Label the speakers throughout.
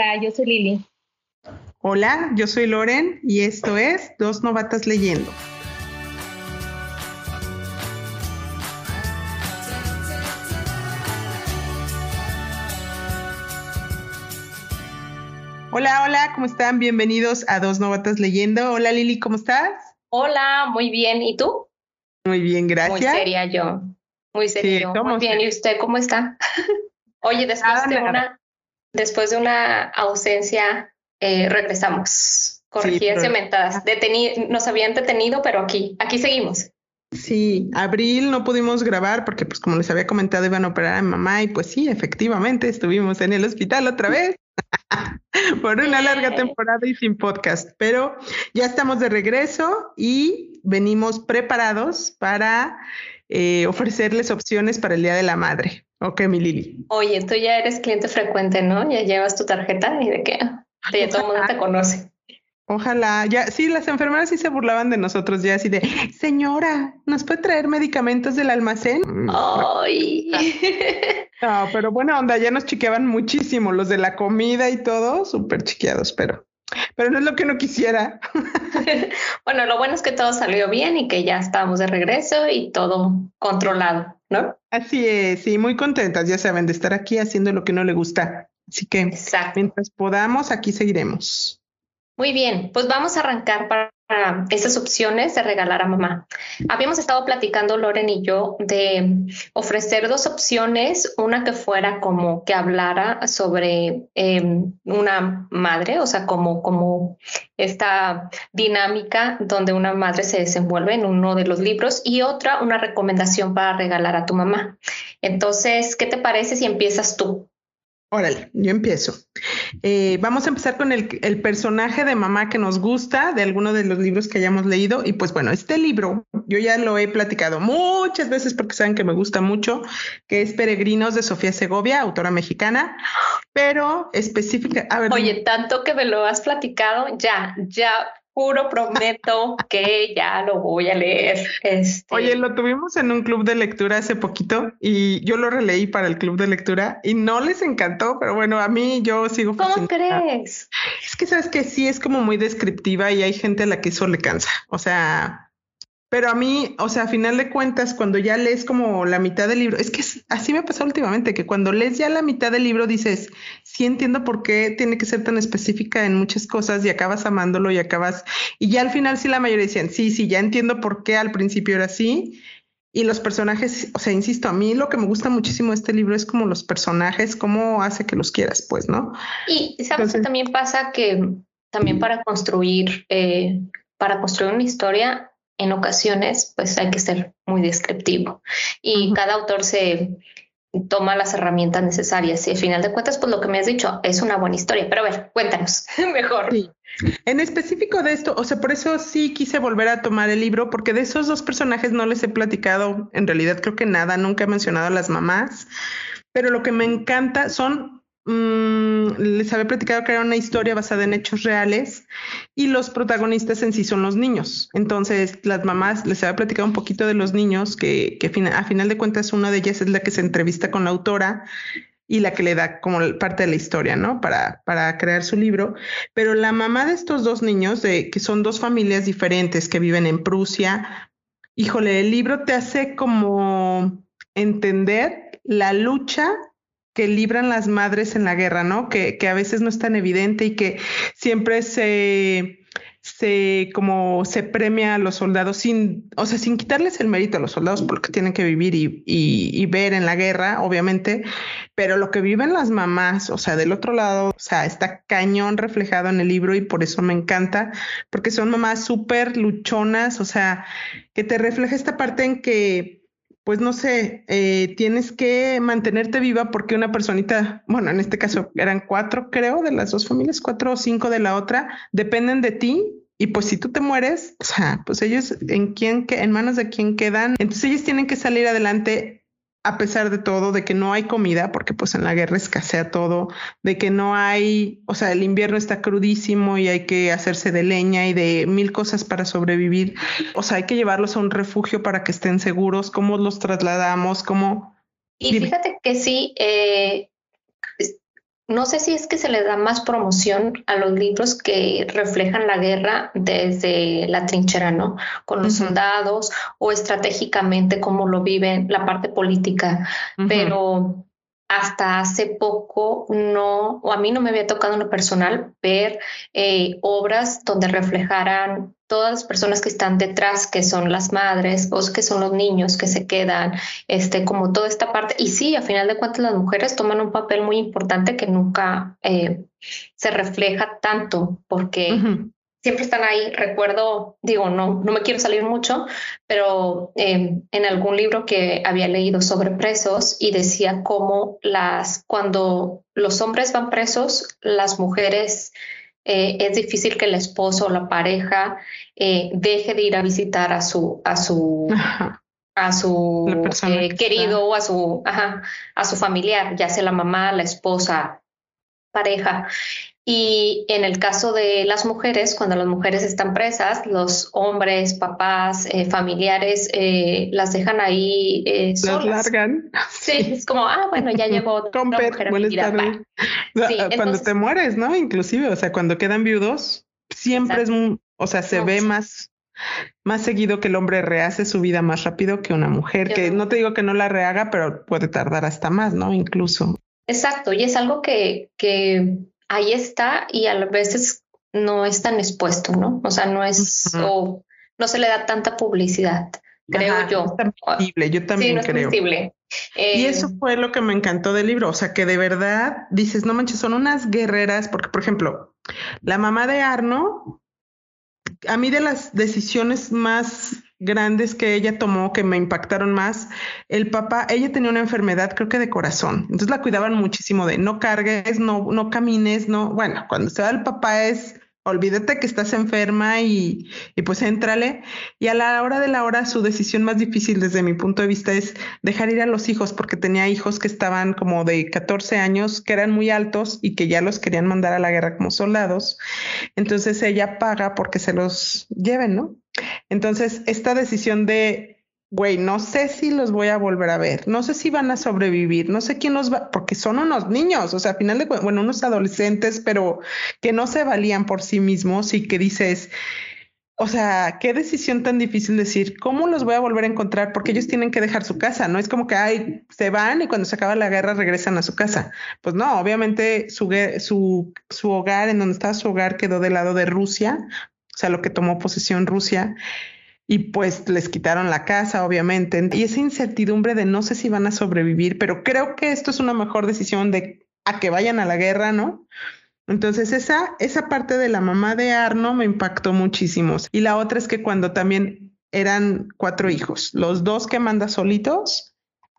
Speaker 1: Hola, yo soy Lili.
Speaker 2: Hola, yo soy Loren y esto es Dos Novatas Leyendo. Hola, hola, ¿cómo están? Bienvenidos a Dos Novatas Leyendo. Hola Lili, ¿cómo estás?
Speaker 1: Hola, muy bien. ¿Y tú?
Speaker 2: Muy bien, gracias.
Speaker 1: Muy seria yo. Muy seria Muy bien. ¿Y usted cómo está? Oye, después de una después de una ausencia eh, regresamos. Corregidas y aumentadas. nos habían detenido, pero aquí, aquí seguimos.
Speaker 2: Sí, abril no pudimos grabar porque, pues, como les había comentado, iban a operar a mi mamá y pues sí, efectivamente, estuvimos en el hospital otra vez por una larga temporada y sin podcast, pero ya estamos de regreso y venimos preparados para eh, ofrecerles opciones para el Día de la Madre. Ok, mi Lili.
Speaker 1: Oye, tú ya eres cliente frecuente, ¿no? Ya llevas tu tarjeta y de qué. Ya todo el mundo te conoce.
Speaker 2: Ojalá, ya, sí, las enfermeras sí se burlaban de nosotros, ya así de, señora, ¿nos puede traer medicamentos del almacén?
Speaker 1: Ay.
Speaker 2: No, pero buena onda, ya nos chiqueaban muchísimo, los de la comida y todo, súper chiqueados, pero, pero no es lo que no quisiera.
Speaker 1: bueno, lo bueno es que todo salió bien y que ya estamos de regreso y todo controlado, ¿no?
Speaker 2: Así es, sí, muy contentas, ya saben, de estar aquí haciendo lo que no le gusta. Así que mientras podamos, aquí seguiremos.
Speaker 1: Muy bien, pues vamos a arrancar para esas opciones de regalar a mamá. Habíamos estado platicando Loren y yo de ofrecer dos opciones, una que fuera como que hablara sobre em, una madre, o sea, como, como esta dinámica donde una madre se desenvuelve en uno de los libros y otra, una recomendación para regalar a tu mamá. Entonces, ¿qué te parece si empiezas tú?
Speaker 2: Órale, yo empiezo. Eh, vamos a empezar con el, personaje de mamá que nos gusta de alguno de los libros que hayamos leído. Y pues bueno, este libro yo ya lo he platicado muchas veces porque saben que me gusta mucho, que es Peregrinos de Sofía Segovia, autora mexicana, pero específica.
Speaker 1: A ver, Oye, tanto que me lo has platicado, ya, ya juro, prometo que ya lo voy a leer. Este...
Speaker 2: Oye, lo tuvimos en un club de lectura hace poquito y yo lo releí para el club de lectura y no les encantó, pero bueno, a mí yo sigo.
Speaker 1: ¿Cómo crees?
Speaker 2: Es que sabes que sí es como muy descriptiva y hay gente a la que eso le cansa. O sea, pero a mí, o sea, a final de cuentas, cuando ya lees como la mitad del libro, es que así me ha pasado últimamente, que cuando lees ya la mitad del libro dices, sí entiendo por qué tiene que ser tan específica en muchas cosas y acabas amándolo y acabas, y ya al final sí la mayoría decían, sí, sí, ya entiendo por qué al principio era así. Y los personajes, o sea, insisto, a mí lo que me gusta muchísimo de este libro es como los personajes, cómo hace que los quieras, pues, ¿no?
Speaker 1: Y sabes que también pasa que también para construir, eh, para construir una historia en ocasiones pues hay que ser muy descriptivo y cada autor se toma las herramientas necesarias y al final de cuentas pues lo que me has dicho es una buena historia, pero a ver, cuéntanos mejor.
Speaker 2: Sí. En específico de esto, o sea, por eso sí quise volver a tomar el libro, porque de esos dos personajes no les he platicado, en realidad creo que nada, nunca he mencionado a las mamás, pero lo que me encanta son Mm, les había platicado que era una historia basada en hechos reales y los protagonistas en sí son los niños. Entonces, las mamás, les había platicado un poquito de los niños, que, a final de cuentas una de ellas es la que se entrevista con la autora y la que le da como parte de la historia, ¿no? Para, para crear su libro. Pero la mamá de estos dos niños, de, que son dos familias diferentes que viven en Prusia, híjole, el libro te hace como entender la lucha que libran las madres en la guerra, ¿no? Que, que a veces no es tan evidente y que siempre se, se como se premia a los soldados sin, o sea, sin quitarles el mérito a los soldados por lo que tienen que vivir y, y, ver en la guerra, obviamente, pero lo que viven las mamás, o sea, del otro lado, o sea, está cañón reflejado en el libro y por eso me encanta, porque son mamás súper luchonas, o sea, que te refleja esta parte en que pues no sé, eh, tienes que mantenerte viva porque una personita, bueno, en este caso eran cuatro, creo, de las dos familias, cuatro o cinco de la otra, dependen de ti. Y pues si tú te mueres, pues ellos en quién, en manos de quién quedan. Entonces ellos tienen que salir adelante a pesar de todo, de que no hay comida, porque pues en la guerra escasea todo, de que no hay, o sea, el invierno está crudísimo y hay que hacerse de leña y de mil cosas para sobrevivir. O sea, hay que llevarlos a un refugio para que estén seguros, cómo los trasladamos, cómo...
Speaker 1: Y fíjate que sí, eh, no sé si es que se le da más promoción a los libros que reflejan la guerra desde la trinchera, ¿no? Con los soldados o estratégicamente cómo lo viven, la parte política, pero hasta hace poco no, o a mí no me había tocado en lo personal ver eh, obras donde reflejaran todas las personas que están detrás, que son las madres o que son los niños que se quedan, este, como toda esta parte. Y sí, a final de cuentas las mujeres toman un papel muy importante que nunca eh, se refleja tanto, porque siempre están ahí. Recuerdo, digo, no, no me quiero salir mucho, pero em, en algún libro que había leído sobre presos y decía cómo las, cuando los hombres van presos, las mujeres eh, es difícil que el esposo o la pareja eh, deje de ir a visitar a su, a su, a su eh, querido o a su, a su familiar, ya sea la mamá, la esposa, pareja. Y en el caso de las mujeres, cuando las mujeres están presas, los hombres, papás, eh, familiares, eh, las dejan ahí eh,
Speaker 2: Las largan.
Speaker 1: Sí, es como, ah, bueno, ya llegó otra mujer
Speaker 2: buenas tardes. cuando te mueres, ¿no? Inclusive, o sea, cuando quedan viudos, siempre es, o sea, se ve más, más seguido que el hombre rehace su vida más rápido que una mujer, que no te digo que no la rehaga, pero puede tardar hasta más, ¿no? Incluso.
Speaker 1: Exacto, y es algo que, que ahí está y a veces no es tan expuesto, ¿no? O sea, no es, o no se le da tanta publicidad, creo yo.
Speaker 2: yo también creo. y eso eh, fue lo que me encantó del libro, o sea, que de verdad dices, no manches, son unas guerreras, porque por ejemplo, la mamá de Arno, a mí de las decisiones más grandes que ella tomó que me impactaron más. El papá, ella tenía una enfermedad, creo que de corazón. Entonces la cuidaban muchísimo de no cargues, no, no camines, no. Bueno, cuando se va el papá es olvídate que estás enferma y, y, pues éntrale. Y a la hora de la hora, su decisión más difícil desde mi punto de vista es dejar ir a los hijos, porque tenía hijos que estaban como de 14 años, que eran muy altos y que ya los querían mandar a la guerra como soldados. Entonces ella paga porque se los lleven, ¿no? Entonces, esta decisión de, güey, no sé si los voy a volver a ver, no sé si van a sobrevivir, no sé quién los va, porque son unos niños, o sea, al final de bueno, unos adolescentes, pero que no se valían por sí mismos y que dices, o sea, qué decisión tan difícil decir, ¿cómo los voy a volver a encontrar? Porque ellos tienen que dejar su casa, no es como que ay, se van y cuando se acaba la guerra regresan a su casa. Pues no, obviamente su, su, su hogar, en donde estaba su hogar, quedó del lado de Rusia, sea, lo que tomó posesión Rusia, y pues les quitaron la casa, obviamente, y esa incertidumbre de no sé si van a sobrevivir, pero creo que esto es una mejor decisión de a que vayan a la guerra, ¿no? Entonces esa, esa parte de la mamá de Arno me impactó muchísimo. Y la otra es que cuando también eran cuatro hijos, los dos que manda solitos,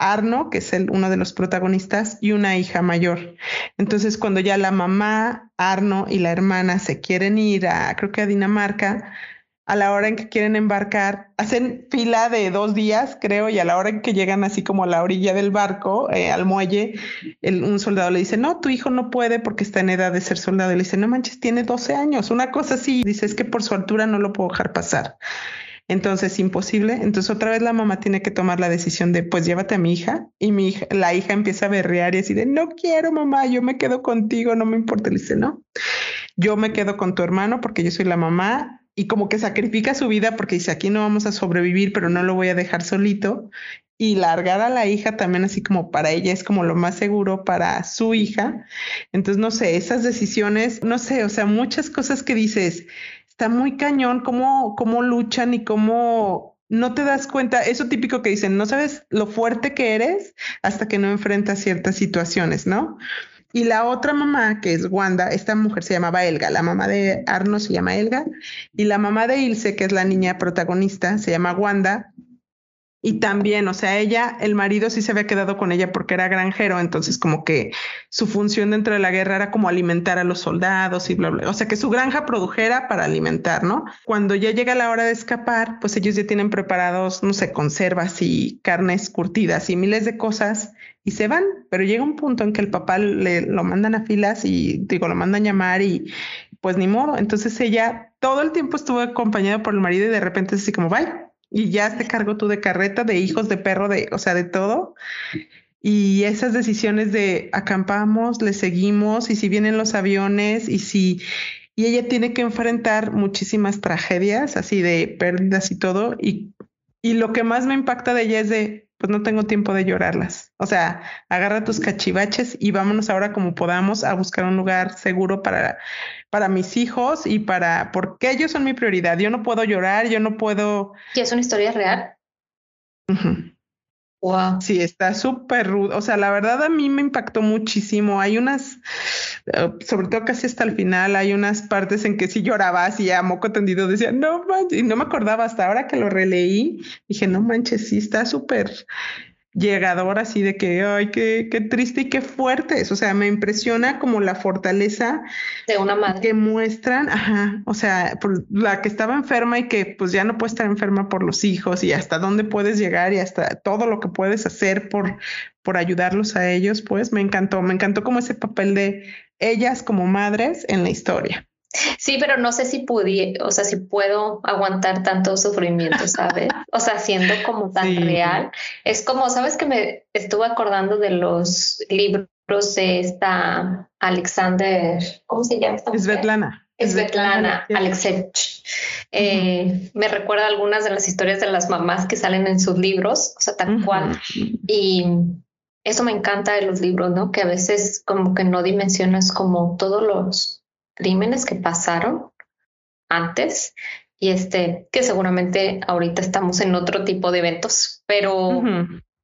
Speaker 2: Arno, que es el, uno de los protagonistas, y una hija mayor. Entonces, cuando ya la mamá, Arno y la hermana se quieren ir a, creo que a Dinamarca, a la hora en que quieren embarcar, hacen fila de dos días, creo, y a la hora en que llegan así como a la orilla del barco, eh, al muelle, un soldado le dice, no, tu hijo no puede porque está en edad de ser soldado. Y le dice, no manches, tiene 12 años, una cosa así. Dice, es que por su altura no lo puedo dejar pasar. Entonces, imposible. Entonces, otra vez la mamá tiene que tomar la decisión de, pues llévate a mi hija. Y mi hija, la hija empieza a berrear y así de, no quiero, mamá, yo me quedo contigo, no me importa. Le dice, no, yo me quedo con tu hermano porque yo soy la mamá. Y como que sacrifica su vida porque dice, aquí no vamos a sobrevivir, pero no lo voy a dejar solito. Y largar a la hija también así como para ella es como lo más seguro para su hija. Entonces, no sé, esas decisiones, no sé, o sea, muchas cosas que dices, está muy cañón cómo, cómo luchan y cómo no te das cuenta, eso típico que dicen, no sabes lo fuerte que eres hasta que no enfrentas ciertas situaciones, ¿no? Y la otra mamá, que es Wanda, esta mujer se llamaba Elga, la mamá de Arno se llama Elga, y la mamá de Ilse, que es la niña protagonista, se llama Wanda, y también, o sea, ella, el marido sí se había quedado con ella porque era granjero, entonces como que su función dentro de la guerra era como alimentar a los soldados y bla, bla. O sea, que su granja produjera para alimentar, ¿no? Cuando ya llega la hora de escapar, pues ellos ya tienen preparados, no sé, conservas y carnes curtidas y miles de cosas y se van, pero llega un punto en que el papá le lo mandan a filas y digo, lo mandan llamar y pues ni modo. Entonces ella todo el tiempo estuvo acompañada por el marido y de repente es así como, bye y ya te cargo tú de carreta, de hijos, de perro, de, o sea, de todo. y esas decisiones de acampamos, le seguimos y si vienen los aviones y si y ella tiene que enfrentar muchísimas tragedias, así de pérdidas y todo y y lo que más me impacta de ella es de pues no tengo tiempo de llorarlas. O sea, agarra tus cachivaches y vámonos ahora como podamos a buscar un lugar seguro para, para mis hijos y para, porque ellos son mi prioridad. Yo no puedo llorar, yo no puedo.
Speaker 1: ¿Y es una historia real?
Speaker 2: Wow. Sí, está súper rudo. O sea, la verdad a mí me impactó muchísimo. Hay unas, eh, sobre todo casi hasta el final, hay unas partes en que sí lloraba así a moco tendido, decía, no manches, y no me acordaba hasta ahora que lo releí. Dije, no manches, sí está súper llegador así de que, ay, qué, qué triste y qué fuerte es. O sea, me impresiona como la fortaleza
Speaker 1: de una madre
Speaker 2: que muestran, ajá, o sea, por la que estaba enferma y que pues ya no puede estar enferma por los hijos y hasta dónde puedes llegar y hasta todo lo que puedes hacer por, por ayudarlos a ellos, pues me encantó, me encantó como ese papel de ellas como madres en la historia.
Speaker 1: Sí, pero no sé si pudiera, o sea, si puedo aguantar tanto sufrimiento, ¿sabes? O sea, siendo como tan real. Es como, ¿sabes que me estuve acordando de los libros de esta Alexander, ¿cómo se llama esta
Speaker 2: Svetlana.
Speaker 1: Svetlana Alexevich. Eh, me recuerda algunas de las historias de las mamás que salen en sus libros, o sea, tal cual. Y eso me encanta de los libros, ¿no? Que a veces como que no dimensionas como todos los crímenes que pasaron antes y este, que seguramente ahorita estamos en otro tipo de eventos, pero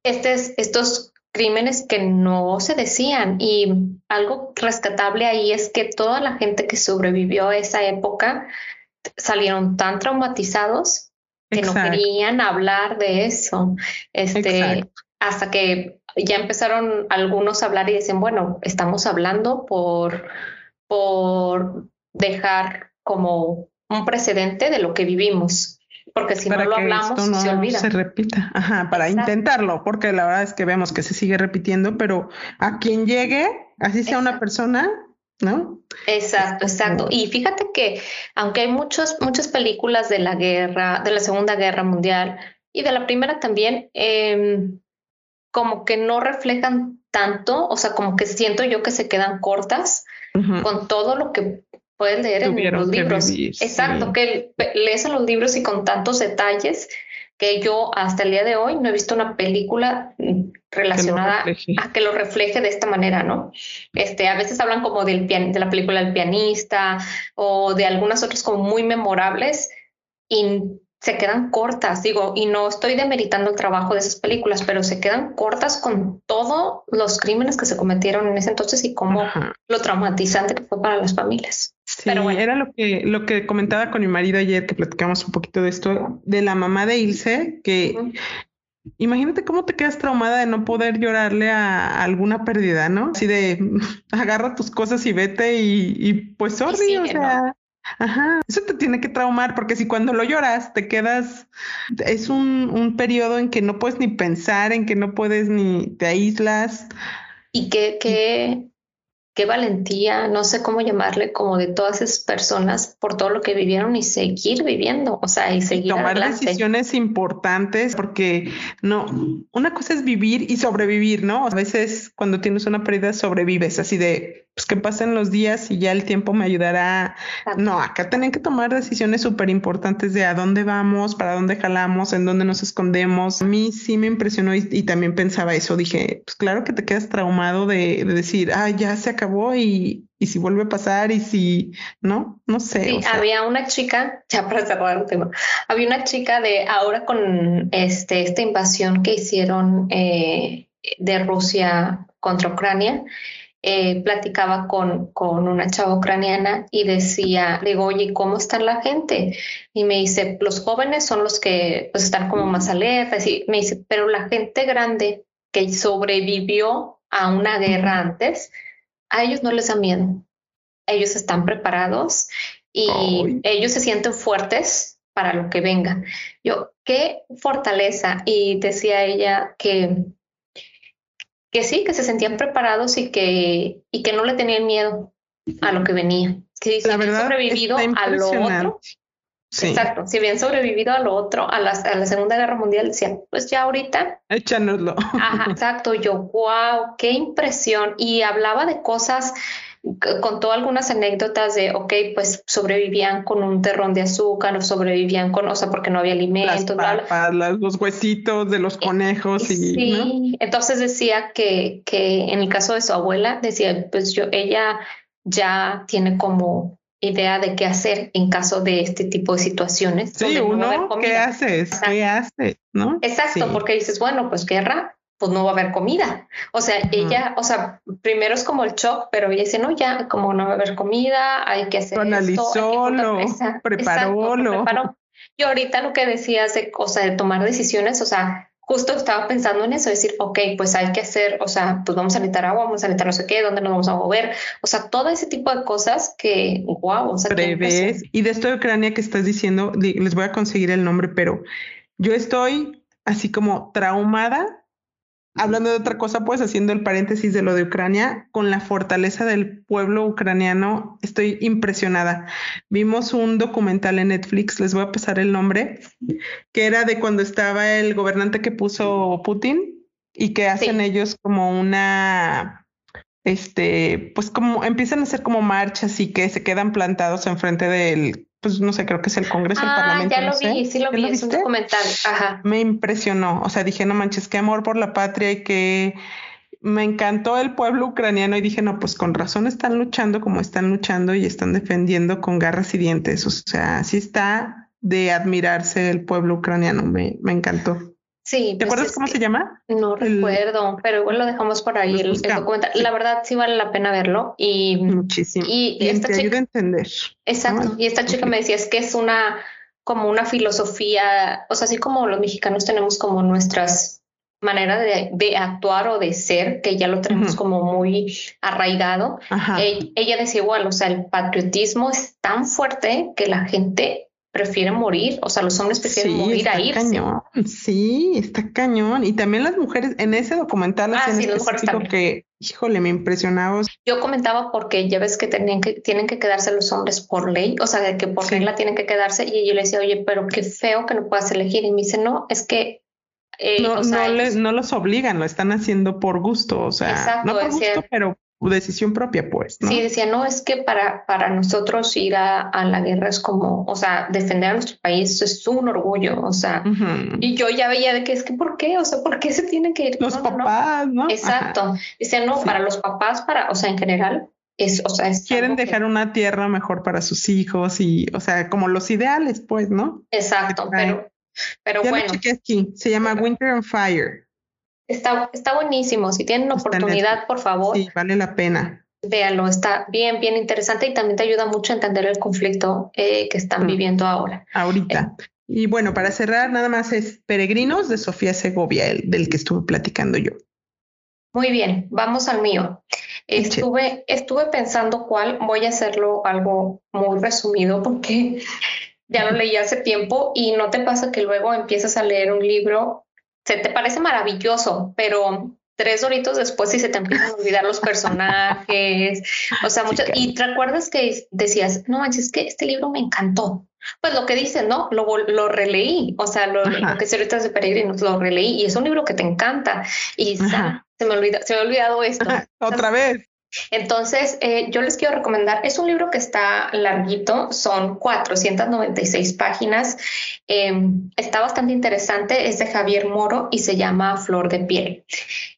Speaker 1: este estos crímenes que no se decían y algo rescatable ahí es que toda la gente que sobrevivió a esa época salieron tan traumatizados que no querían hablar de eso. Este, hasta que ya empezaron algunos a hablar y dicen, bueno, estamos hablando por por dejar como un precedente de lo que vivimos, porque si no lo hablamos no se olvida.
Speaker 2: Se repita, ajá, para intentarlo, porque la verdad es que vemos que se sigue repitiendo, pero a quien llegue, así sea una persona, ¿no?
Speaker 1: Exacto, exacto. Y fíjate que aunque hay muchos, muchas películas de la guerra, de la Segunda Guerra Mundial y de la Primera también, em, como que no reflejan tanto, o sea, como que siento yo que se quedan cortas con todo lo que puedes leer en los libros. Exacto, que lees en los libros y con tantos detalles que yo hasta el día de hoy no he visto una película relacionada a que lo refleje de esta manera, ¿no? Este, a veces hablan como del de la película El pianista o de algunas otras como muy memorables y se quedan cortas, digo, y no estoy demeritando el trabajo de esas películas, pero se quedan cortas con todos los crímenes que se cometieron en ese entonces y cómo lo traumatizante que fue para las familias.
Speaker 2: Sí, pero bueno. era lo que, lo que comentaba con mi marido ayer, que platicamos un poquito de esto, de la mamá de Ilse, que imagínate cómo te quedas traumada de no poder llorarle a, alguna pérdida, ¿no? Así de agarra tus cosas y vete y, y pues sorry, o sea. Ajá, eso te tiene que traumar porque si cuando lo lloras te quedas, es un, un periodo en que no puedes ni pensar, en que no puedes ni te aíslas.
Speaker 1: Y que, que qué valentía, no sé cómo llamarle, como de todas esas personas por todo lo que vivieron y seguir viviendo, o sea, y seguir
Speaker 2: tomar decisiones importantes, porque no, una cosa es vivir y sobrevivir, ¿no? A veces cuando tienes una pérdida sobrevives, así de, pues que pasen los días y ya el tiempo me ayudará. No, acá tienen que tomar decisiones súper importantes de a dónde vamos, para dónde jalamos, en dónde nos escondemos. A mí sí me impresionó y, también pensaba eso, dije, pues claro que te quedas traumado de, de decir, ah, ya se acabó y, y si vuelve a pasar y si no, no sé.
Speaker 1: Sí, había una chica, ya para cerrar el tema, había una chica de ahora con este, esta invasión que hicieron eh, de Rusia contra Ucrania. Eh, platicaba con, con una chava ucraniana y decía, digo, oye, ¿cómo está la gente? Y me dice, los jóvenes son los que pues, están como más alertas. Y me dice, pero la gente grande que sobrevivió a una guerra antes, a ellos no les da miedo. Ellos están preparados y ellos se sienten fuertes para lo que venga. Yo, qué fortaleza. Y decía ella que, que sí, que se sentían preparados y que, y que no le tenían miedo a lo que venía. Que
Speaker 2: la verdad, sobrevivido a lo otro.
Speaker 1: Exacto. Si habían sobrevivido a lo otro, a la, a la Segunda Guerra Mundial, decían, pues ya ahorita.
Speaker 2: Échanoslo.
Speaker 1: Ajá, exacto. Yo, wow, qué impresión. Y hablaba de cosas contó algunas anécdotas de, ok, pues sobrevivían con un terrón de azúcar, o sobrevivían con, o sea, porque no había alimentos.
Speaker 2: Las los huesitos de los eh, conejos. Y,
Speaker 1: sí, entonces decía que, que en el caso de su abuela, decía, pues yo, ella ya tiene como idea de qué hacer en caso de este tipo de situaciones.
Speaker 2: Sí, uno, ¿qué haces? ¿Qué haces? ¿No?
Speaker 1: Exacto, porque dices, bueno, pues guerra, pues no va a haber comida. O sea, ella, o sea, primero es como el shock, pero ella dice, no, ya, como no va a haber comida, hay que hacer
Speaker 2: Analizó, lo preparó, lo.
Speaker 1: Y ahorita lo que decías de, o sea, de tomar decisiones, o sea, justo estaba pensando en eso, decir, ok, pues hay que hacer, o sea, pues vamos a necesitar agua, vamos a necesitar no sé qué, dónde nos vamos a mover, o sea, todo ese tipo de cosas que, wow, o sea,
Speaker 2: prevés. Y de esto de Ucrania que estás diciendo, les voy a conseguir el nombre, pero yo estoy así como traumada hablando de otra cosa, pues haciendo el paréntesis de lo de Ucrania, con la fortaleza del pueblo ucraniano, estoy impresionada. Vimos un documental en Netflix, les voy a pasar el nombre, que era de cuando estaba el gobernante que puso Putin y que hacen ellos como una, este, pues como empiezan a hacer como marchas y que se quedan plantados enfrente del pues no sé, creo que es el Congreso, el
Speaker 1: ah,
Speaker 2: Parlamento.
Speaker 1: Ya lo vi, sí lo vi, es un documental. Ajá.
Speaker 2: Me impresionó, o sea, dije, no manches, qué amor por la patria y que me encantó el pueblo ucraniano y dije, no, pues con razón están luchando como están luchando y están defendiendo con garras y dientes, o sea, sí está de admirarse el pueblo ucraniano, me, me encantó.
Speaker 1: Sí.
Speaker 2: ¿Te pues acuerdas cómo se llama?
Speaker 1: No recuerdo, pero igual lo dejamos por ahí el, documental. La verdad sí vale la pena verlo y
Speaker 2: muchísimo. Y, esta te chica, ayuda a entender.
Speaker 1: Exacto. Y esta chica me decía es que es una como una filosofía, o sea, así como los mexicanos tenemos como nuestras maneras de, actuar o de ser, que ya lo tenemos como muy arraigado. Ella, ella decía igual, o sea, el patriotismo es tan fuerte que la gente prefieren morir, o sea, los hombres prefieren morir a irse.
Speaker 2: Cañón. Sí, está cañón. Y también las mujeres, en ese documental, ah, sí, que, híjole, me impresionaba.
Speaker 1: Yo comentaba porque ya ves que, tenían que tienen que quedarse los hombres por ley, o sea, de que por regla tienen que quedarse. Y yo le decía, oye, pero qué feo que no puedas elegir. Y me dice, no, es que
Speaker 2: eh, no, no, los obligan, lo están haciendo por gusto, o sea, no por gusto, pero decisión propia, pues.
Speaker 1: Sí, decía, no, es que para, para nosotros ir a, la guerra es como, o sea, defender a nuestro país es un orgullo, o sea, y yo ya veía de que es que, ¿por qué? O sea, ¿por qué se tienen que ir?
Speaker 2: Los papás, ¿no?
Speaker 1: Exacto. Dice, no, para los papás, para, o sea, en general, es, o sea, es
Speaker 2: quieren dejar una tierra mejor para sus hijos y, o sea, como los ideales, pues, ¿no?
Speaker 1: Exacto, pero, pero bueno.
Speaker 2: aquí. Se llama Winter on Fire.
Speaker 1: Está, está buenísimo. Si tienen oportunidad, por favor.
Speaker 2: Sí, vale la pena.
Speaker 1: Véanlo, está bien, bien interesante y también te ayuda mucho a entender el conflicto eh, que están mm. viviendo ahora.
Speaker 2: Ahorita. Eh, y bueno, para cerrar, nada más es Peregrinos de Sofía Segovia, el, del que estuve platicando yo.
Speaker 1: Muy bien, vamos al mío. Estuve, estuve pensando cuál, voy a hacerlo algo muy resumido porque ya lo leí hace tiempo y no te pasa que luego empiezas a leer un libro se te parece maravilloso, pero tres horitos después sí se te empiezan a olvidar los personajes, o sea, muchas, y te acuerdas que decías, no manches, es que este libro me encantó. Pues lo que dices, ¿no? Lo, lo releí, o sea, lo, que se ahorita de Peregrinos, lo releí y es un libro que te encanta y se me, olvida, se me ha olvidado esto.
Speaker 2: Otra vez.
Speaker 1: Entonces, eh, yo les quiero recomendar, es un libro que está larguito, son 496 páginas, em, está bastante interesante, es de Javier Moro y se llama Flor de piel.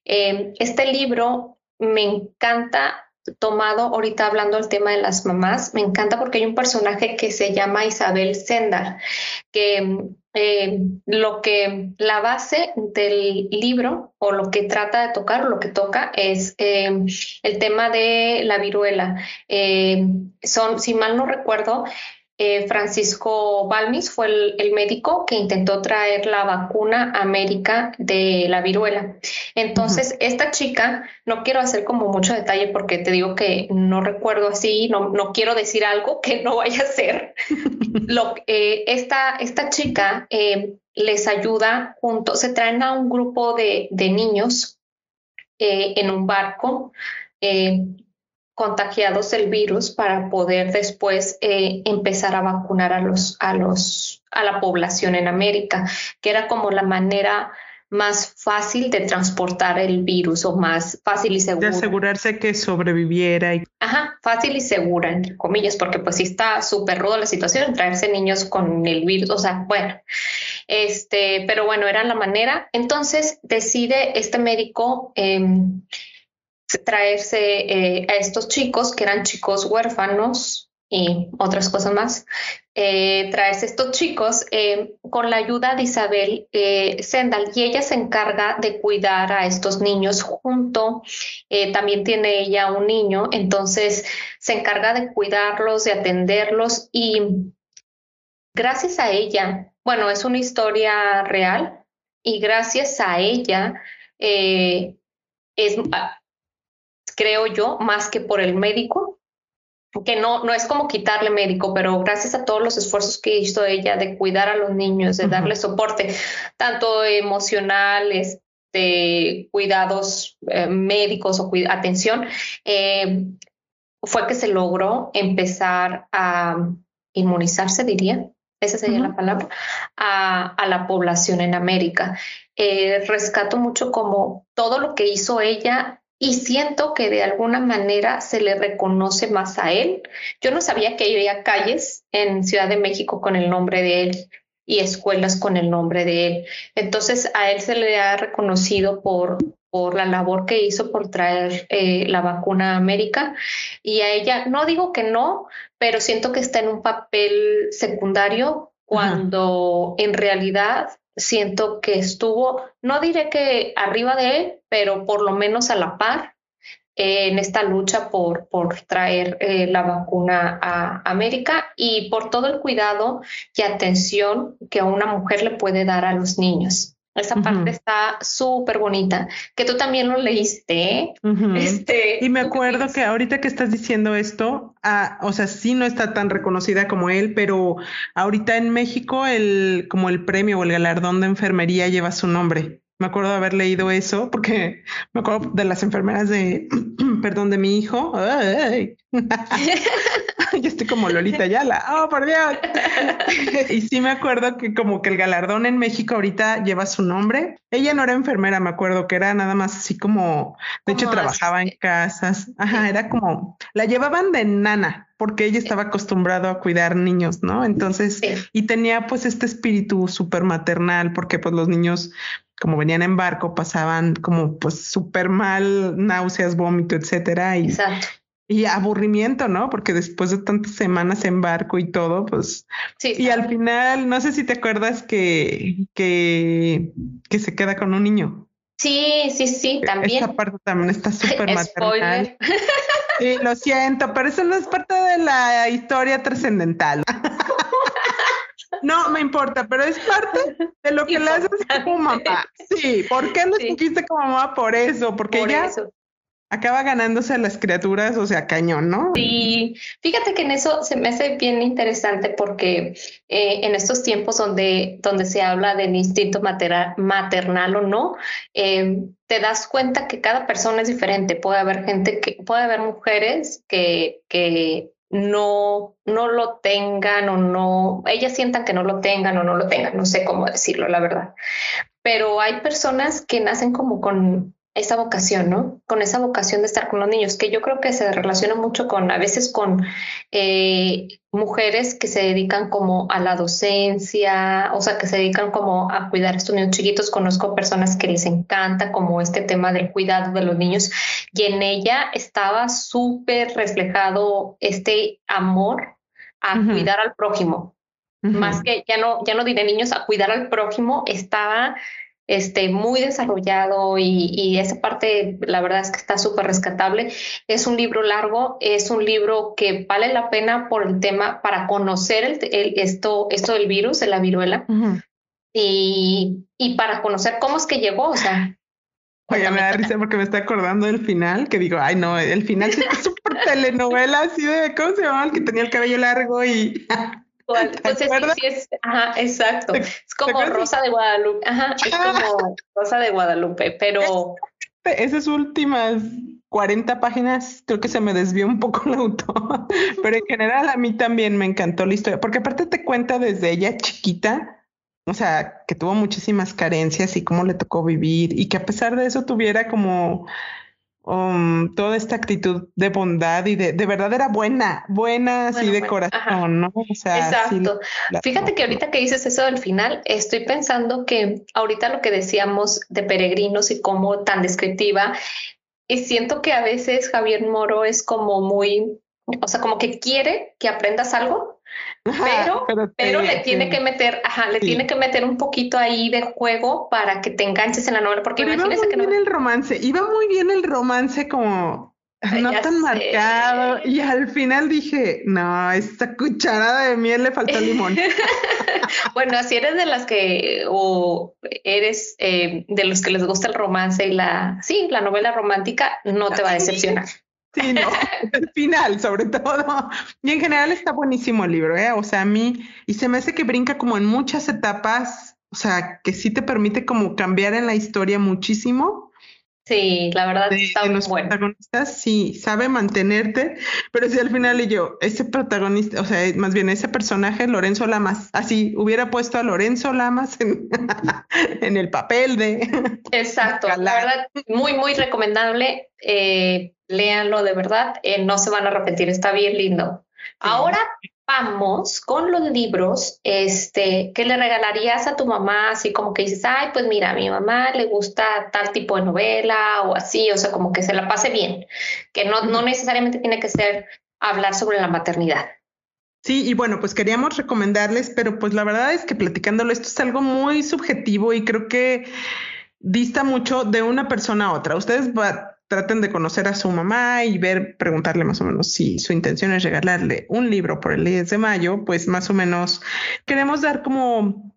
Speaker 1: Em, este libro me encanta tomado ahorita hablando del tema de las mamás, me encanta porque hay un personaje que se llama Isabel Sendar, que eh, lo que la base del libro o lo que trata de tocar lo que toca es eh, el tema de la viruela. Eh, son, si mal no recuerdo, eh, Francisco Balmis fue el, médico que intentó traer la vacuna a América de la viruela. Entonces, esta chica, no quiero hacer como mucho detalle porque te digo que no recuerdo así, no, no quiero decir algo que no vaya a ser. Lo, eh, esta, esta chica eh, les ayuda junto, se traen a un grupo de, de niños en un barco contagiados del virus para poder después eh, empezar a vacunar a los, a los, a la población en América, que era como la manera más fácil de transportar el virus o más fácil y segura.
Speaker 2: De asegurarse que sobreviviera. Y...
Speaker 1: Ajá, fácil y segura, entre comillas, porque pues sí está súper rudo la situación, traerse niños con el virus, o sea, bueno, este, pero bueno, era la manera. Entonces decide este médico eh, traerse eh, a estos chicos, que eran chicos huérfanos y otras cosas más, eh, traerse estos chicos eh, con la ayuda de Isabel Sendal y ella se encarga de cuidar a estos niños junto, también tiene ella un niño, entonces se encarga de cuidarlos, de atenderlos y gracias a ella, bueno, es una historia real y gracias a ella es creo yo, más que por el médico, que no, no es como quitarle médico, pero gracias a todos los esfuerzos que hizo ella de cuidar a los niños, de darle soporte, tanto emocional, este, cuidados eh, médicos o atención, eh, fue que se logró empezar a inmunizarse, diría, esa sería la palabra, a, a, la población en América. Eh, rescato mucho como todo lo que hizo ella y siento que de alguna manera se le reconoce más a él. Yo no sabía que había calles en Ciudad de México con el nombre de él y escuelas con el nombre de él. Entonces a él se le ha reconocido por, por la labor que hizo por traer eh, la vacuna a América y a ella, no digo que no, pero siento que está en un papel secundario cuando en realidad siento que estuvo, no diré que arriba de él, pero por lo menos a la par en esta lucha por, por traer eh, la vacuna a América y por todo el cuidado y atención que una mujer le puede dar a los niños. Esa parte está súper bonita, que tú también lo leíste.
Speaker 2: este, y me acuerdo que ahorita que estás diciendo esto, ah, o sea, sí no está tan reconocida como él, pero ahorita en México el, como el premio o el galardón de enfermería lleva su nombre. Me acuerdo de haber leído eso porque me acuerdo de las enfermeras de, perdón, de mi hijo. Ay. Yo estoy como Lolita Yala. Oh, por Dios. y sí me acuerdo que como que el galardón en México ahorita lleva su nombre. Ella no era enfermera, me acuerdo que era nada más así como, de hecho trabajaba en casas. Ajá, era como, la llevaban de nana porque ella estaba acostumbrado a cuidar niños, ¿no? Entonces, y tenía pues este espíritu súper maternal porque pues los niños como venían en barco, pasaban como pues súper mal, náuseas, vómito, etcétera. Y, y aburrimiento, ¿no? Porque después de tantas semanas en barco y todo, pues... Sí, y al final, no sé si te acuerdas que, que, que se queda con un niño.
Speaker 1: Sí, sí, sí, también.
Speaker 2: Esa parte también está súper maternal. Sí, lo siento, pero eso no es parte de la historia trascendental. No me importa, pero es parte de lo que le haces como mamá. Sí, ¿por qué no escogiste como mamá? Por eso, porque ella acaba ganándose a las criaturas, o sea, cañón, ¿no?
Speaker 1: Sí, fíjate que en eso se me hace bien interesante porque eh, en estos tiempos donde, donde se habla del instinto maternal o no, eh, te das cuenta que cada persona es diferente. Puede haber gente que, puede haber mujeres que, que no, no lo tengan o no, ellas sientan que no lo tengan o no lo tengan, no sé cómo decirlo, la verdad. Pero hay personas que nacen como con esa vocación, ¿no? Con esa vocación de estar con los niños, que yo creo que se relaciona mucho con, a veces con eh, mujeres que se dedican como a la docencia, o sea, que se dedican como a cuidar a estos niños chiquitos. Conozco personas que les encanta como este tema del cuidado de los niños y en ella estaba súper reflejado este amor a cuidar al prójimo. Más que ya no, ya no diré niños, a cuidar al prójimo estaba este, muy desarrollado y, esa parte, la verdad es que está súper rescatable. Es un libro largo, es un libro que vale la pena por el tema, para conocer el, esto, esto del virus, de la viruela, y, y, para conocer cómo es que llegó, o sea.
Speaker 2: Oye, me da risa porque me está acordando del final, que digo, ay no, el final es súper telenovela, así de, ¿cómo se llamaba? El que tenía el cabello largo y...
Speaker 1: Entonces, sí, es, ajá, exacto. Es como Rosa de Guadalupe. Ajá, es como Rosa de Guadalupe, pero.
Speaker 2: Esas últimas 40 páginas, creo que se me desvió un poco el autor, pero en general a mí también me encantó la historia, porque aparte te cuenta desde ella chiquita, o sea, que tuvo muchísimas carencias y cómo le tocó vivir y que a pesar de eso tuviera como um, toda esta actitud de bondad y de, de verdad era buena, buena así de corazón, ¿no?
Speaker 1: O sea, Exacto. Fíjate que ahorita que dices eso del final, estoy pensando que ahorita lo que decíamos de peregrinos y cómo tan descriptiva, y siento que a veces Javier Moro es como muy, o sea, como que quiere que aprendas algo, pero, pero, le tiene que meter, ajá, le tiene que meter un poquito ahí de juego para que te enganches en la novela, porque
Speaker 2: pero
Speaker 1: imagínese
Speaker 2: iba muy bien el romance, iba muy bien el romance como no tan marcado y al final dije, no, esta cucharada de miel le faltó limón.
Speaker 1: bueno, si eres de las que o eres eh, de los que les gusta el romance y la, sí, la novela romántica, no te va a decepcionar.
Speaker 2: Sí, no, el final sobre todo. Y en general está buenísimo el libro, ¿eh? O sea, a mí, y se me hace que brinca como en muchas etapas, o sea, que sí te permite como cambiar en la historia muchísimo
Speaker 1: Sí, la verdad está muy los bueno.
Speaker 2: protagonistas sí sabe mantenerte, pero si al final y yo, ese protagonista, o sea, más bien ese personaje, Lorenzo Lamas, así hubiera puesto a Lorenzo Lamas en, el papel de.
Speaker 1: Exacto, la verdad, muy, muy recomendable. Eh, léanlo de verdad, eh, no se van a arrepentir, está bien lindo. Ahora vamos con los libros, este, ¿qué le regalarías a tu mamá? Así como que dices, ay, pues mira, a mi mamá le gusta tal tipo de novela o así, o sea, como que se la pase bien, que no, no necesariamente tiene que ser hablar sobre la maternidad.
Speaker 2: Sí, y bueno, pues queríamos recomendarles, pero pues la verdad es que platicándolo, esto es algo muy subjetivo y creo que dista mucho de una persona a otra. Ustedes va, traten de conocer a su mamá y ver, preguntarle más o menos si su intención es regalarle un libro por el 10 de mayo, pues más o menos queremos dar como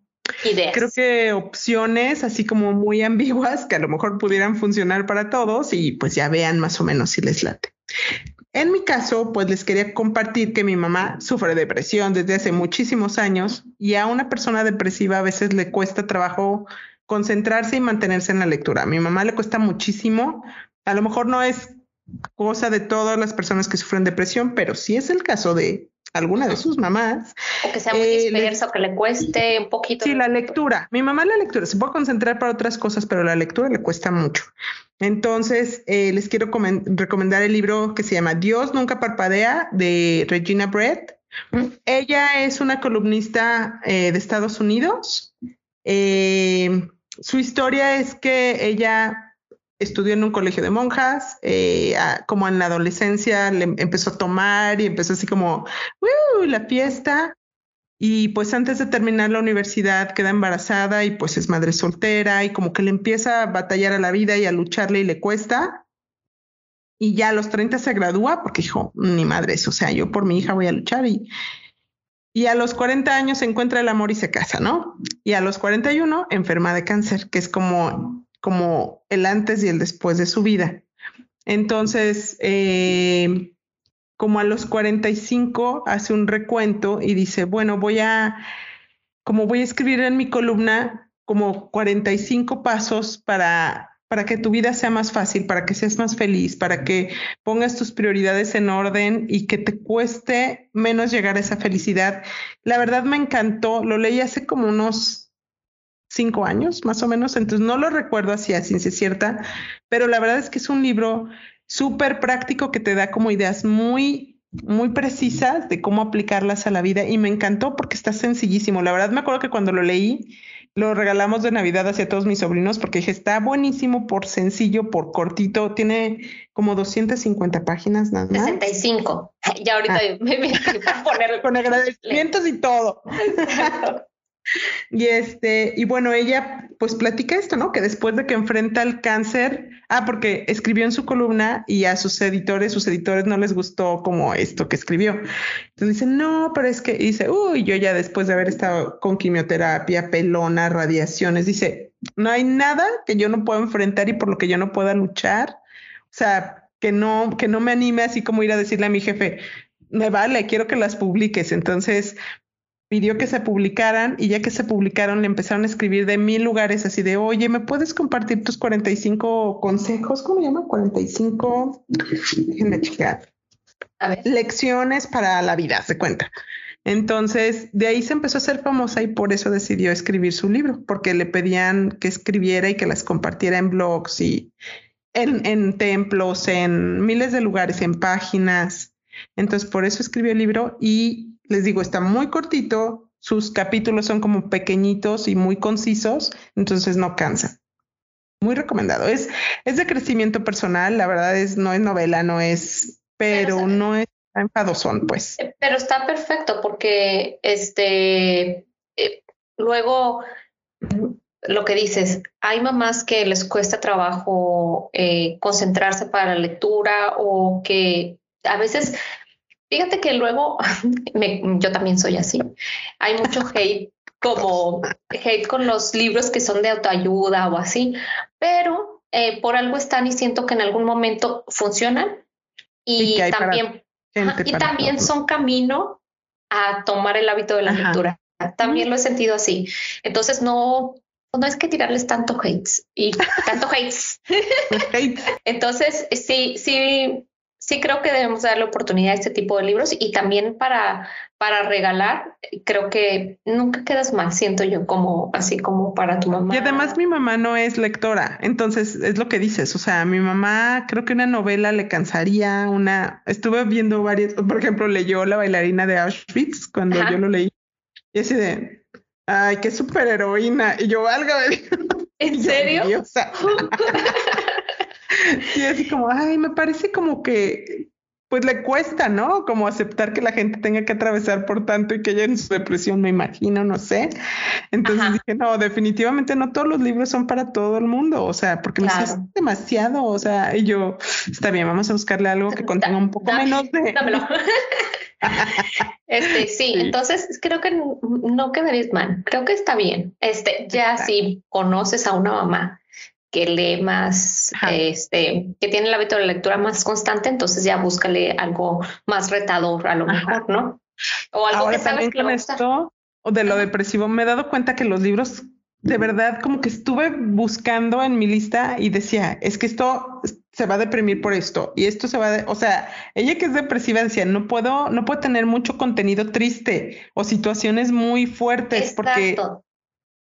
Speaker 1: Ideas.
Speaker 2: Creo que opciones así como muy ambiguas que a lo mejor pudieran funcionar para todos y pues ya vean más o menos si les late. En mi caso, pues les quería compartir que mi mamá sufre depresión desde hace muchísimos años y a una persona depresiva a veces le cuesta trabajo concentrarse y mantenerse en la lectura. A mi mamá le cuesta muchísimo a lo mejor no es cosa de todas las personas que sufren depresión, pero sí es el caso de alguna de sus mamás.
Speaker 1: O que sea muy eh, disperso, que le cueste un poquito.
Speaker 2: Sí, la lectura. Mi mamá la lectura se puede concentrar para otras cosas, pero la lectura le cuesta mucho. Entonces, eh, les quiero recomendar el libro que se llama Dios nunca parpadea de Regina Brett. Ella es una columnista eh, de Estados Unidos. su historia es que ella estudió en un colegio de monjas, eh, como en la adolescencia le empezó a tomar y empezó así como, la fiesta. Y pues antes de terminar la universidad queda embarazada y pues es madre soltera y como que le empieza a batallar a la vida y a lucharle y le cuesta. Y ya a los 30 se gradúa porque dijo, ni madre, o sea, yo por mi hija voy a luchar y, y a los 40 años encuentra el amor y se casa, ¿no? Y a los 41 enferma de cáncer, que es como como el antes y el después de su vida. Entonces, eh, como a los 45 hace un recuento y dice, bueno, voy a, como voy a escribir en mi columna como 45 pasos para para que tu vida sea más fácil, para que seas más feliz, para que pongas tus prioridades en orden y que te cueste menos llegar a esa felicidad. La verdad me encantó, lo leí hace como unos cinco años, más o menos, entonces no lo recuerdo así a ciencia cierta, pero la verdad es que es un libro súper práctico que te da como ideas muy, muy precisas de cómo aplicarlas a la vida y me encantó porque está sencillísimo. La verdad me acuerdo que cuando lo leí, lo regalamos de Navidad hacia todos mis sobrinos porque dije, está buenísimo por sencillo, por cortito, tiene como 250 páginas nada más.
Speaker 1: 65. Ya ahorita ah. me voy a poner...
Speaker 2: Con agradecimientos y todo. Y este, y bueno, ella pues platica esto, ¿no? Que después de que enfrenta el cáncer, ah, porque escribió en su columna y a sus editores, sus editores no les gustó como esto que escribió. Entonces dice, no, pero es que dice, uy, yo ya después de haber estado con quimioterapia, pelona, radiaciones, dice, no hay nada que yo no pueda enfrentar y por lo que yo no pueda luchar. O sea, que no, que no me anime así como ir a decirle a mi jefe, me vale, quiero que las publiques. Entonces, pidió que se publicaran y ya que se publicaron le empezaron a escribir de mil lugares así de, oye, ¿me puedes compartir tus 45 consejos? ¿Cómo se llama? 45, déjenme checar. A ver. Lecciones para la vida, se cuenta. Entonces, de ahí se empezó a ser famosa y por eso decidió escribir su libro, porque le pedían que escribiera y que las compartiera en blogs y en, en templos, en miles de lugares, en páginas. Entonces, por eso escribió el libro y les digo, está muy cortito, sus capítulos son como pequeñitos y muy concisos, entonces no cansa. Muy recomendado. Es, es de crecimiento personal, la verdad es, no es novela, no es, pero no es enfadosón, pues.
Speaker 1: Eh, pero está perfecto porque este eh, luego lo que dices, hay mamás que les cuesta trabajo eh, concentrarse para la lectura o que a veces, fíjate que luego, yo también soy así, hay mucho hate como hate con los libros que son de autoayuda o así, pero por algo están y siento que en algún momento funcionan y, también y también son camino a tomar el hábito de la lectura. También lo he sentido así. Entonces no, no es que tirarles tanto hates y tanto hates. Entonces sí, sí, sí creo que debemos darle oportunidad a este tipo de libros y también para, para regalar, creo que nunca quedas mal, siento yo, como así como para tu mamá.
Speaker 2: Y además mi mamá no es lectora, entonces es lo que dices, o sea, mi mamá creo que una novela le cansaría, una, estuve viendo varias, por ejemplo, leyó La bailarina de Auschwitz cuando yo lo leí y así de, ay, qué superheroína, y yo, valga,
Speaker 1: ¿En serio?
Speaker 2: Y así como, ay, me parece como que pues le cuesta, ¿no? Como aceptar que la gente tenga que atravesar por tanto y que ella en su depresión, me imagino, no sé. Entonces dije, no, definitivamente no todos los libros son para todo el mundo, o sea, porque claro. es demasiado, o sea, y yo, está bien, vamos a buscarle algo que contenga un poco menos de...
Speaker 1: este, sí, entonces creo que no quedarías mal, creo que está bien. Este, ya si conoces a una mamá que lee más, este, que tiene el hábito de lectura más constante, entonces ya búscale algo más retador a lo mejor, ¿no?
Speaker 2: O algo que sabes que le esto, o de lo depresivo, me he dado cuenta que los libros, de verdad, como que estuve buscando en mi lista y decía, es que esto se va a deprimir por esto y esto se va a, o sea, ella que es depresiva decía, no puedo, no puedo tener mucho contenido triste o situaciones muy fuertes Exacto. porque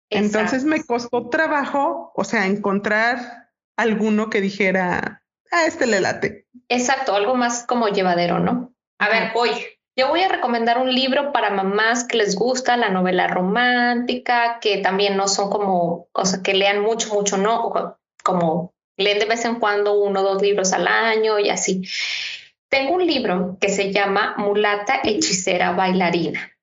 Speaker 2: entonces me costó trabajo, o sea, encontrar alguno que dijera, a este le late.
Speaker 1: Exacto, algo más como llevadero, ¿no? A ver, voy. Yo voy a recomendar un libro para mamás que les gusta la novela romántica, que también no son como, o sea, que lean mucho, mucho, ¿no? Como leen de vez en cuando uno o dos libros al año y así. Tengo un libro que se llama Mulata Hechicera Bailarina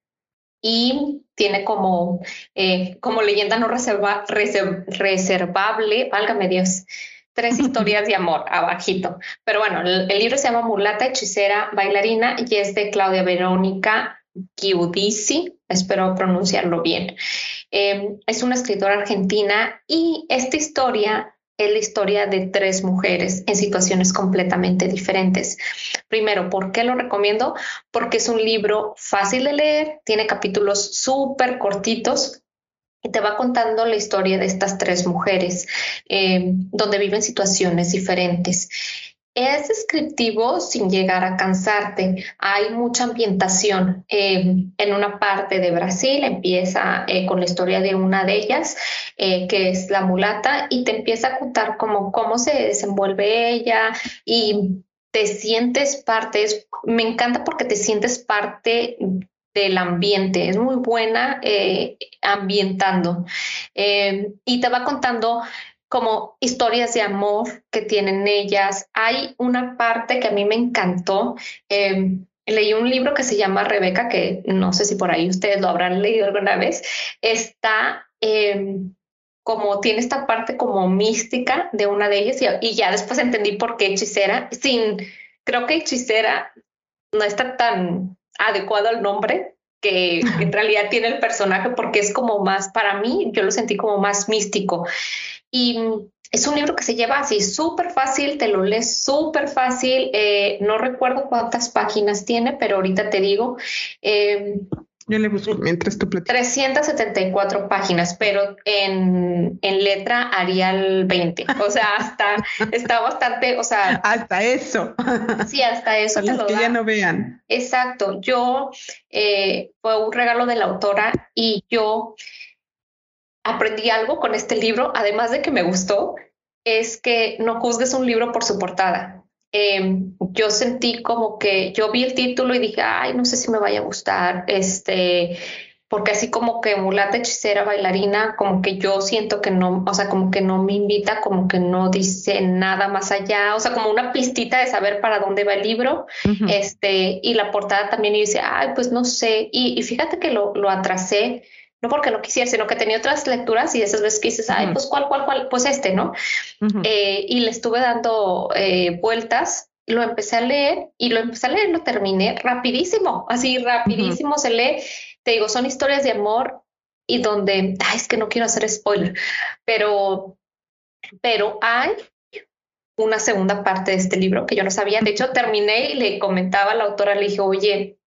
Speaker 1: y tiene como, eh, como leyenda no reserva, reservable, válgame Dios, tres historias de amor abajito. Pero bueno, el, libro se llama Mulata, Hechicera, Bailarina y es de Claudia Verónica Giudici, espero pronunciarlo bien. Eh, es una escritora argentina y esta historia es la historia de tres mujeres en situaciones completamente diferentes. Primero, ¿por qué lo recomiendo? Porque es un libro fácil de leer, tiene capítulos súper cortitos y te va contando la historia de estas tres mujeres eh, donde viven situaciones diferentes. Es descriptivo sin llegar a cansarte. Hay mucha ambientación. Eh, en una parte de Brasil empieza eh, con la historia de una de ellas, eh, que es la mulata, y te empieza a contar cómo, cómo se desenvuelve ella y te sientes parte. me encanta porque te sientes parte del ambiente. Es muy buena ambientando. y te va contando como historias de amor que tienen ellas. Hay una parte que a mí me encantó. Em, leí un libro que se llama Rebeca, que no sé si por ahí ustedes lo habrán leído alguna vez. Está em, como tiene esta parte como mística de una de ellas y, y, ya después entendí por qué hechicera. Sin, creo que hechicera no está tan adecuado al nombre que en realidad tiene el personaje porque es como más, para mí, yo lo sentí como más místico. Y es un libro que se lleva así súper fácil, te lo lees súper fácil. Eh, no recuerdo cuántas páginas tiene, pero ahorita te digo. Eh,
Speaker 2: Yo le busco mientras tú platicas.
Speaker 1: 374 páginas, pero en, en letra Arial 20. O sea, hasta está bastante, o sea.
Speaker 2: Hasta eso.
Speaker 1: Sí, hasta eso
Speaker 2: te lo que ya no vean.
Speaker 1: Exacto. Yo eh, fue un regalo de la autora y yo aprendí algo con este libro, además de que me gustó, es que no juzgues un libro por su portada. Em, yo sentí como que yo vi el título y dije, ay, no sé si me vaya a gustar, este, porque así como que mulata, hechicera, bailarina, como que yo siento que no, o sea, como que no me invita, como que no dice nada más allá, o sea, como una pistita de saber para dónde va el libro, este, y la portada también y dice, ay, pues no sé, y, fíjate que lo, lo atrasé no porque no quisiera, sino que tenía otras lecturas y esas veces que dices, ay, pues cuál, cuál, cuál, pues este, ¿no? Eh, y le estuve dando eh, vueltas, lo empecé a leer y lo empecé a leer, lo terminé rapidísimo, así rapidísimo se lee. Te digo, son historias de amor y donde, ay, es que no quiero hacer spoiler, pero, pero hay una segunda parte de este libro que yo no sabía. De hecho, terminé y le comentaba a la autora, le dije, oye,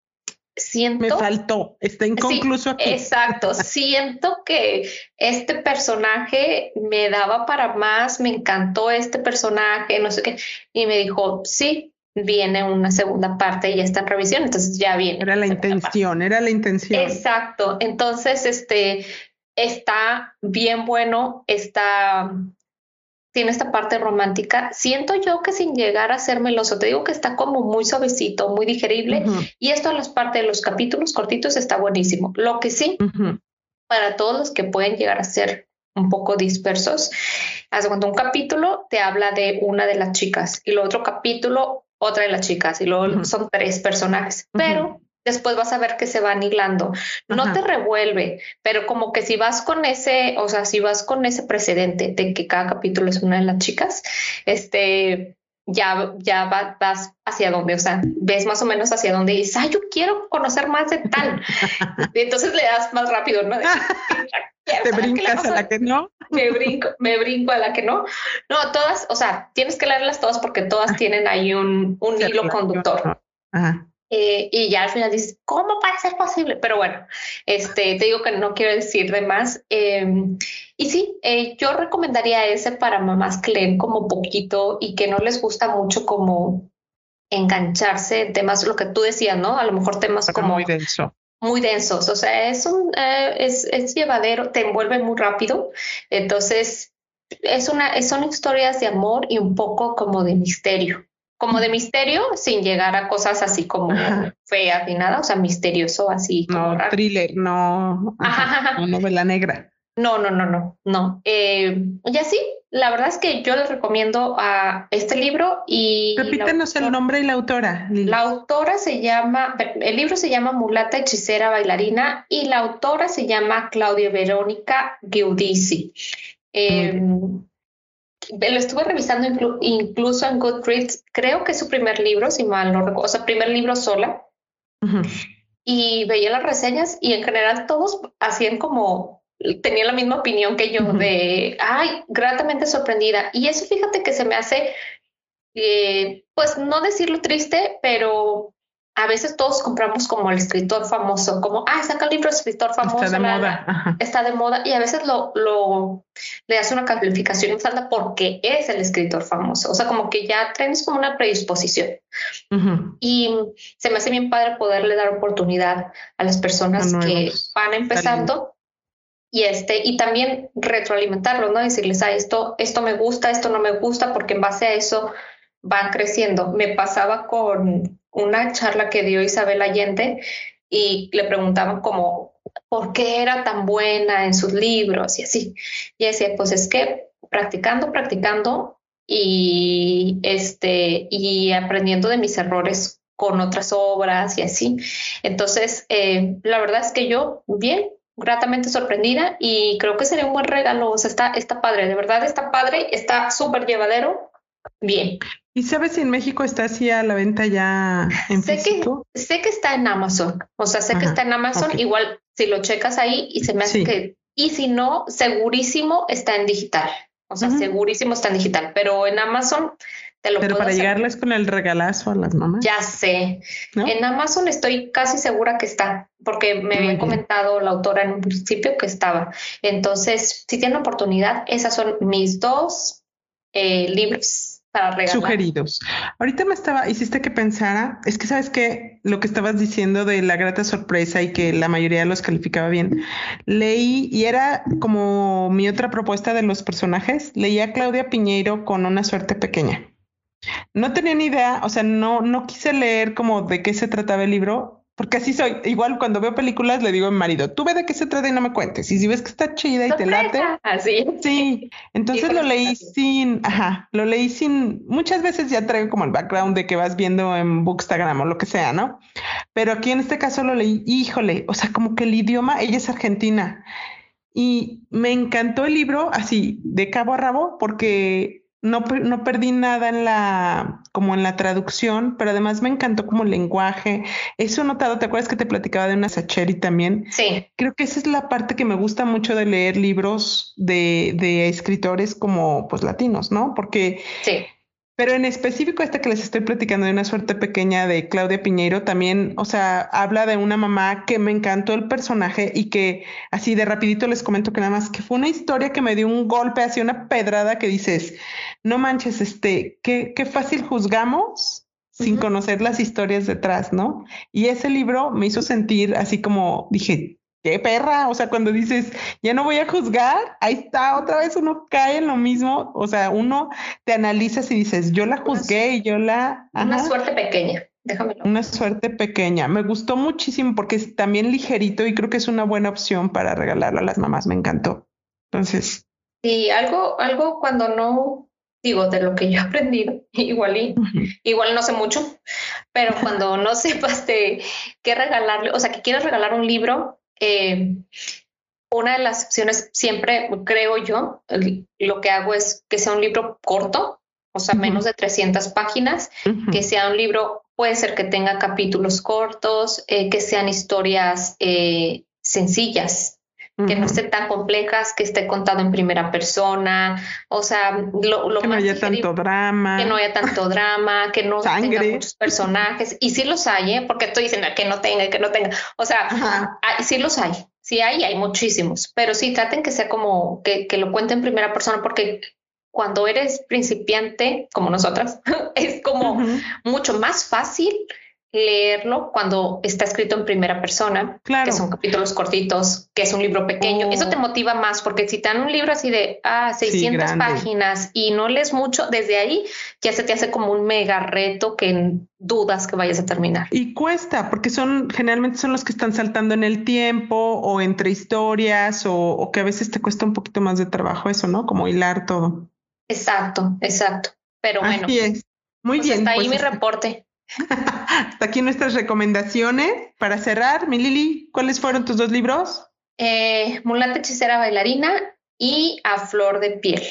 Speaker 1: siento...
Speaker 2: Me faltó, está inconcluso aquí.
Speaker 1: Exacto, siento que este personaje me daba para más, me encantó este personaje, no sé qué, y me dijo, sí, viene una segunda parte y ya está en revisión, entonces ya viene.
Speaker 2: Era la intención, era la intención.
Speaker 1: Exacto, entonces este está bien bueno, está tiene esta parte romántica. Siento yo que sin llegar a ser meloso, te digo que está como muy suavecito, muy digerible. Y esto en las partes de los capítulos cortitos está buenísimo. Lo que sí, para todos los que pueden llegar a ser un poco dispersos, hace cuando un capítulo te habla de una de las chicas y el otro capítulo otra de las chicas y luego son tres personajes. Pero después vas a ver que se van hilando. No te revuelve, pero como que si vas con ese, o sea, si vas con ese precedente de que cada capítulo es una de las chicas, este, ya, ya vas hacia donde, o sea, ves más o menos hacia donde dices, ay, yo quiero conocer más de tal. y entonces le das más rápido, ¿no?
Speaker 2: Te brincas a la que no.
Speaker 1: Me brinco, me brinco a la que no. No, todas, o sea, tienes que leerlas todas porque todas tienen ahí un, un hilo conductor. Ajá. Eh, y ya al final dices, ¿cómo puede ser posible? Pero bueno, este, te digo que no quiero decir de más. Em, y sí, eh, yo recomendaría ese para mamás que leen como poquito y que no les gusta mucho como engancharse en temas, lo que tú decías, ¿no? A lo mejor temas como...
Speaker 2: Muy denso.
Speaker 1: Muy densos, o sea, es un, eh, es, es llevadero, te envuelve muy rápido. Entonces, es una, son historias de amor y un poco como de misterio como de misterio sin llegar a cosas así como feas ni nada, o sea, misterioso así.
Speaker 2: No, thriller, no, no novela negra.
Speaker 1: No, no, no, no, no. Eh, y así, la verdad es que yo les recomiendo a este libro y...
Speaker 2: Repítenos el nombre y la autora.
Speaker 1: La autora se llama, el libro se llama Mulata, Hechicera, Bailarina y la autora se llama Claudia Verónica Giudici. Eh, lo estuve revisando incluso en Goodreads, creo que es su primer libro, si mal no recuerdo, o sea, primer libro sola. Y veía las reseñas y en general todos hacían como, tenían la misma opinión que yo de, ay, gratamente sorprendida. Y eso fíjate que se me hace, eh, pues no decirlo triste, pero a veces todos compramos como el escritor famoso, como, ah, saca el libro escritor famoso.
Speaker 2: Está de moda.
Speaker 1: Está de moda y a veces lo, lo le hace una calificación falta porque es el escritor famoso. O sea, como que ya tienes como una predisposición. Y se me hace bien padre poderle dar oportunidad a las personas que van empezando. Y este, y también retroalimentarlo, ¿no? Decirles, ah, esto, esto me gusta, esto no me gusta, porque en base a eso van creciendo. Me pasaba con una charla que dio Isabel Allende y le preguntaban como, ¿por qué era tan buena en sus libros? Y así. Y decía, pues es que practicando, practicando y, este, y aprendiendo de mis errores con otras obras y así. Entonces, eh, la verdad es que yo, bien, gratamente sorprendida y creo que sería un buen regalo. O sea, está, está padre, de verdad está padre, está súper llevadero. Bien.
Speaker 2: ¿Y sabes si en México está así a la venta ya en
Speaker 1: sé
Speaker 2: físico?
Speaker 1: Que, sé que está en Amazon, o sea, sé que está en Amazon, igual si lo checas ahí y se me hace que, y si no, segurísimo está en digital, o sea, segurísimo está en digital, pero en Amazon
Speaker 2: Pero para llegarles con el regalazo a las mamás.
Speaker 1: Ya sé. En Amazon estoy casi segura que está, porque me había comentado la autora en un principio que estaba. Entonces, si tienen oportunidad, esas son mis dos eh, libros
Speaker 2: Sugeridos. Ahorita me estaba, hiciste que pensara, es que sabes que lo que estabas diciendo de la grata sorpresa y que la mayoría los calificaba bien, leí y era como mi otra propuesta de los personajes, leí a Claudia Piñeiro con una suerte pequeña. No tenía ni idea, o sea, no, no quise leer como de qué se trataba el libro, porque así soy. Igual cuando veo películas le digo a mi marido, tú ve de qué se trata y no me cuentes. Y si ves que está chida y te late.
Speaker 1: Así.
Speaker 2: Sí. Entonces lo leí sin, ajá, lo leí sin, muchas veces ya traigo como el background de que vas viendo en Bookstagram o lo que sea, ¿no? Pero aquí en este caso lo leí, híjole, o sea, como que el idioma, ella es argentina. Y me encantó el libro así, de cabo a rabo, porque no, no, perdí nada en la, como en la traducción, pero además me encantó como el lenguaje. Eso notado, ¿te acuerdas que te platicaba de una Sacheri también?
Speaker 1: Sí.
Speaker 2: Creo que esa es la parte que me gusta mucho de leer libros de, de escritores como pues latinos, ¿no? Porque
Speaker 1: sí.
Speaker 2: Pero en específico esta que les estoy platicando de una suerte pequeña de Claudia Piñeiro también, o sea, habla de una mamá que me encantó el personaje y que así de rapidito les comento que nada más que fue una historia que me dio un golpe, así una pedrada que dices, no manches, este, qué, qué fácil juzgamos sin conocer las historias detrás, ¿no? Y ese libro me hizo sentir así como dije, qué perra, o sea, cuando dices, ya no voy a juzgar, ahí está, otra vez uno cae en lo mismo, o sea, uno te analizas y dices, yo la juzgué y yo la...
Speaker 1: Una suerte pequeña. Déjamelo.
Speaker 2: Una suerte pequeña. Me gustó muchísimo porque es también ligerito y creo que es una buena opción para regalarlo a las mamás. Me encantó. Entonces.
Speaker 1: Sí, algo, algo cuando no digo de lo que yo he aprendido, igual y, igual no sé mucho, pero cuando no sepas de qué regalarle, o sea, que quieres regalar un libro, eh, una de las opciones siempre, creo yo, lo que hago es que sea un libro corto, o sea, menos de 300 páginas, que sea un libro, puede ser que tenga capítulos cortos, eh, que sean historias eh, sencillas, que no estén tan complejas, que esté contado en primera persona, o sea, lo,
Speaker 2: que no haya tanto drama,
Speaker 1: que no haya tanto drama, que no tenga muchos personajes, y sí los hay, ¿eh? porque estoy diciendo que no tenga, que no tenga, o sea, sí los hay, sí hay, hay muchísimos, pero sí traten que sea como que, que lo cuente en primera persona, porque cuando eres principiante, como nosotras, es como mucho más fácil leerlo cuando está escrito en primera persona, que son capítulos cortitos, que es un libro pequeño. Eso te oh. motiva más porque si te dan un libro así de ah, 600 páginas y no lees mucho, desde ahí ya se te hace como un mega reto que dudas que vayas a terminar.
Speaker 2: Y cuesta, porque son generalmente son los que están saltando en el tiempo o entre historias o, que a veces te cuesta un poquito más de trabajo eso, ¿no? Como hilar todo.
Speaker 1: Exacto, exacto. Pero bueno.
Speaker 2: es. Muy pues bien.
Speaker 1: Está ahí pues mi reporte.
Speaker 2: Hasta aquí nuestras recomendaciones. Para cerrar, mi Lili, ¿cuáles fueron tus dos libros?
Speaker 1: Eh, Mulata Hechicera Bailarina y A Flor de Piel.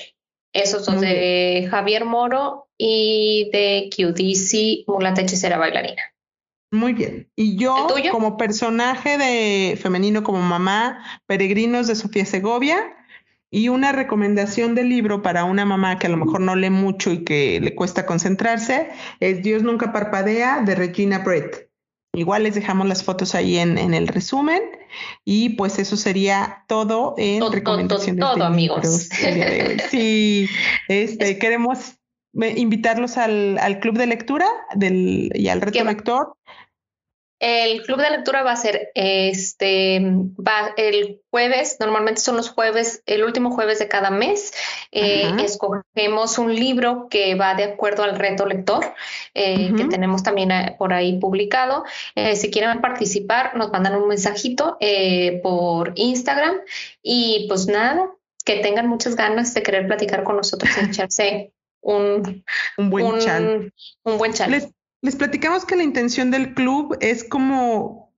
Speaker 1: Esos dos de Javier Moro y de QDC, Mulata Hechicera Bailarina.
Speaker 2: Muy bien. Y yo, como personaje de femenino, como mamá, Peregrinos de Sofía Segovia, y una recomendación de libro para una mamá que a lo mejor no lee mucho y que le cuesta concentrarse es Dios nunca parpadea de Regina Brett. Igual les dejamos las fotos ahí en, el resumen y pues eso sería todo en
Speaker 1: todo, todo, amigos.
Speaker 2: Sí, este, queremos eh, invitarlos al, club de lectura del, y al reto lector
Speaker 1: el club de lectura va a ser este, va el jueves, normalmente son los jueves, el último jueves de cada mes. Eh, escogemos un libro que va de acuerdo al reto lector, eh, que tenemos también eh, por ahí publicado. si quieren participar, nos mandan un mensajito por Instagram y pues nada, que tengan muchas ganas de querer platicar con nosotros y echarse un,
Speaker 2: un buen
Speaker 1: un, Un buen chat.
Speaker 2: Les platicamos que la intención del club es como,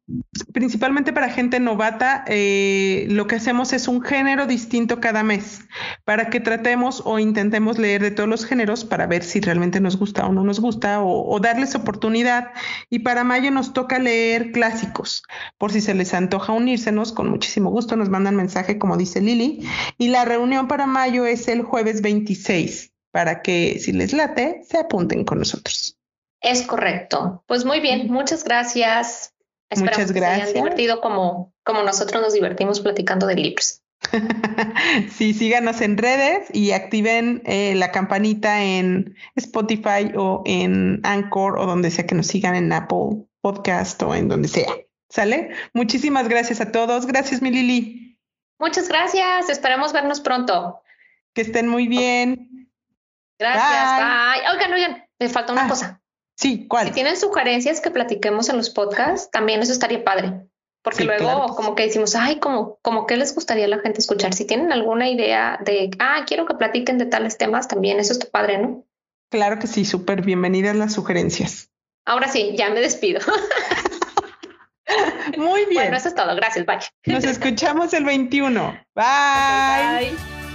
Speaker 2: principalmente para gente novata, eh, lo que hacemos es un género distinto cada mes, para que tratemos o intentemos leer de todos los géneros para ver si realmente nos gusta o no nos gusta, o, darles oportunidad. Y para mayo nos toca leer clásicos, por si se les antoja unírsenos, con muchísimo gusto nos mandan mensaje, como dice Lili. Y la reunión para mayo es el jueves 26 para que si les late, se apunten con nosotros.
Speaker 1: Es correcto. Pues muy bien, muchas gracias.
Speaker 2: muchas gracias.
Speaker 1: Que se hayan divertido como, como nosotros nos divertimos platicando de libros.
Speaker 2: sí, síganos en redes y activen eh, la campanita en Spotify o en Anchor o donde sea que nos sigan en Apple Podcast o en donde sea. ¿Sale? Muchísimas gracias a todos. Gracias, mi Lili.
Speaker 1: Muchas gracias. Esperemos vernos pronto.
Speaker 2: Que estén muy bien.
Speaker 1: Gracias. Bye. Oigan, oigan, me falta una
Speaker 2: ah,
Speaker 1: cosa.
Speaker 2: Sí, ¿cuál?
Speaker 1: Si tienen sugerencias que platiquemos en los podcasts, también eso estaría padre. Porque luego como que decimos, ay, como, como que les gustaría a la gente escuchar. Si tienen alguna idea de, ah, quiero que platiquen de tales temas, también eso está padre, ¿no?
Speaker 2: Claro que sí, súper bienvenidas las sugerencias.
Speaker 1: Ahora sí, ya me despido.
Speaker 2: Muy bien.
Speaker 1: Bueno, eso es todo. Gracias. Bye.
Speaker 2: Nos escuchamos el 21. Bye. bye.